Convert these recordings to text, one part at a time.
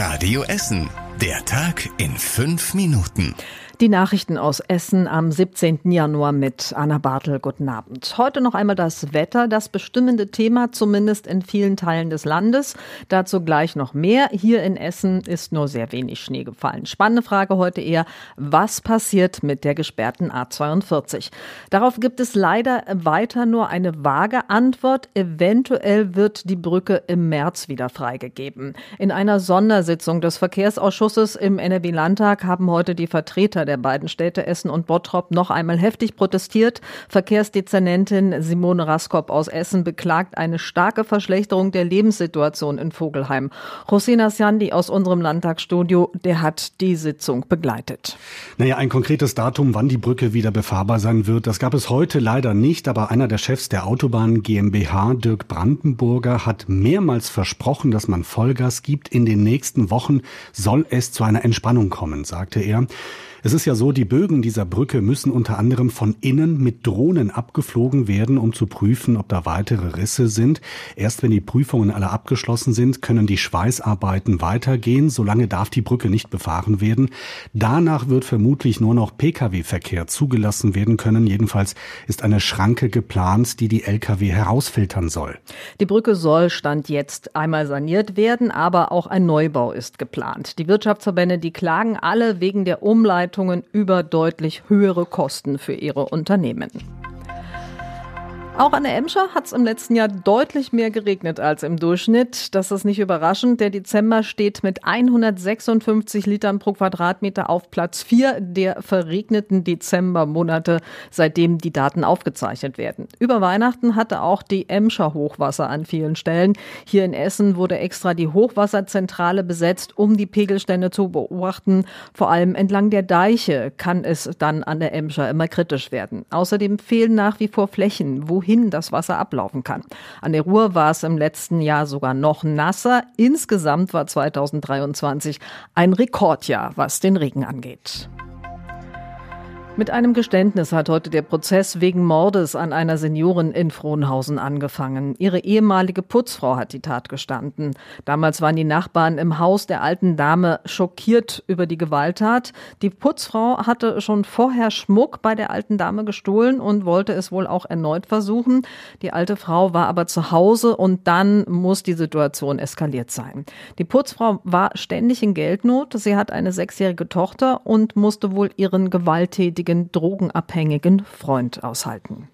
Radio Essen. Der Tag in fünf Minuten. Die Nachrichten aus Essen am 17. Januar mit Anna Bartel. Guten Abend. Heute noch einmal das Wetter, das bestimmende Thema, zumindest in vielen Teilen des Landes. Dazu gleich noch mehr. Hier in Essen ist nur sehr wenig Schnee gefallen. Spannende Frage heute eher, was passiert mit der gesperrten A42? Darauf gibt es leider weiter nur eine vage Antwort. Eventuell wird die Brücke im März wieder freigegeben. In einer Sondersitzung des Verkehrsausschusses im NRW-Landtag haben heute die Vertreter der beiden Städte Essen und Bottrop noch einmal heftig protestiert. Verkehrsdezernentin Simone Raskop aus Essen beklagt eine starke Verschlechterung der Lebenssituation in Vogelheim. Rosina Sandi aus unserem Landtagsstudio, der hat die Sitzung begleitet. Naja, ein konkretes Datum, wann die Brücke wieder befahrbar sein wird, das gab es heute leider nicht, aber einer der Chefs der Autobahn GmbH, Dirk Brandenburger, hat mehrmals versprochen, dass man Vollgas gibt. In den nächsten Wochen soll es zu einer Entspannung kommen, sagte er. Es ist ja so, die Bögen dieser Brücke müssen unter anderem von innen mit Drohnen abgeflogen werden, um zu prüfen, ob da weitere Risse sind. Erst wenn die Prüfungen alle abgeschlossen sind, können die Schweißarbeiten weitergehen. Solange darf die Brücke nicht befahren werden. Danach wird vermutlich nur noch Pkw-Verkehr zugelassen werden können. Jedenfalls ist eine Schranke geplant, die die Lkw herausfiltern soll. Die Brücke soll Stand jetzt einmal saniert werden, aber auch ein Neubau ist geplant. Die Wirtschaftsverbände, die klagen alle wegen der Umleitung Leitungen über deutlich höhere Kosten für ihre Unternehmen. Auch an der Emscher hat es im letzten Jahr deutlich mehr geregnet als im Durchschnitt. Das ist nicht überraschend. Der Dezember steht mit 156 Litern pro Quadratmeter auf Platz 4 der verregneten Dezembermonate, seitdem die Daten aufgezeichnet werden. Über Weihnachten hatte auch die Emscher Hochwasser an vielen Stellen. Hier in Essen wurde extra die Hochwasserzentrale besetzt, um die Pegelstände zu beobachten. Vor allem entlang der Deiche kann es dann an der Emscher immer kritisch werden. Außerdem fehlen nach wie vor Flächen, wohin wohin das Wasser ablaufen kann. An der Ruhr war es im letzten Jahr sogar noch nasser. Insgesamt war 2023 ein Rekordjahr, was den Regen angeht. Mit einem Geständnis hat heute der Prozess wegen Mordes an einer Seniorin in Frohnhausen angefangen. Ihre ehemalige Putzfrau hat die Tat gestanden. Damals waren die Nachbarn im Haus der alten Dame schockiert über die Gewalttat. Die Putzfrau hatte schon vorher Schmuck bei der alten Dame gestohlen und wollte es wohl auch erneut versuchen. Die alte Frau war aber zu Hause und dann muss die Situation eskaliert sein. Die Putzfrau war ständig in Geldnot. Sie hat eine sechsjährige Tochter und musste wohl ihren gewalttätigen ehemaligen drogenabhängigen Freund aushalten.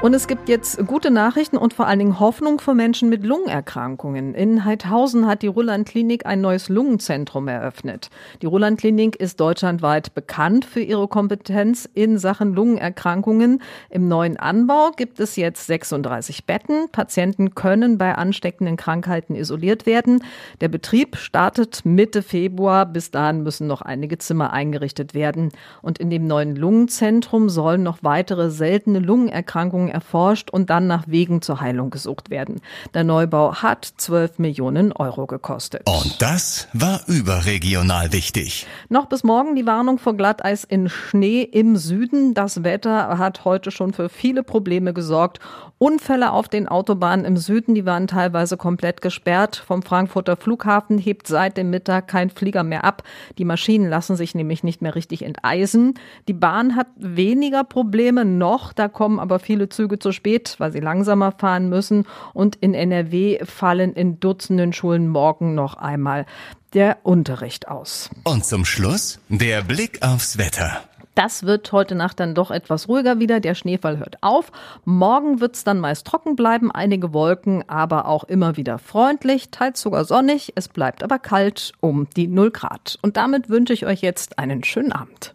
Und es gibt jetzt gute Nachrichten und vor allen Dingen Hoffnung für Menschen mit Lungenerkrankungen. In Heidhausen hat die Roland Klinik ein neues Lungenzentrum eröffnet. Die Roland Klinik ist deutschlandweit bekannt für ihre Kompetenz in Sachen Lungenerkrankungen. Im neuen Anbau gibt es jetzt 36 Betten. Patienten können bei ansteckenden Krankheiten isoliert werden. Der Betrieb startet Mitte Februar. Bis dahin müssen noch einige Zimmer eingerichtet werden. Und in dem neuen Lungenzentrum sollen noch weitere seltene Lungenerkrankungen Erforscht und dann nach Wegen zur Heilung gesucht werden. Der Neubau hat 12 Millionen Euro gekostet. Und das war überregional wichtig. Noch bis morgen die Warnung vor Glatteis in Schnee im Süden. Das Wetter hat heute schon für viele Probleme gesorgt. Unfälle auf den Autobahnen im Süden, die waren teilweise komplett gesperrt. Vom Frankfurter Flughafen hebt seit dem Mittag kein Flieger mehr ab. Die Maschinen lassen sich nämlich nicht mehr richtig enteisen. Die Bahn hat weniger Probleme noch, da kommen aber viele Züge zu spät, weil sie langsamer fahren müssen. Und in NRW fallen in Dutzenden Schulen morgen noch einmal der Unterricht aus. Und zum Schluss der Blick aufs Wetter. Das wird heute Nacht dann doch etwas ruhiger wieder. Der Schneefall hört auf. Morgen wird es dann meist trocken bleiben, einige Wolken, aber auch immer wieder freundlich, teils sogar sonnig. Es bleibt aber kalt um die 0 Grad. Und damit wünsche ich euch jetzt einen schönen Abend.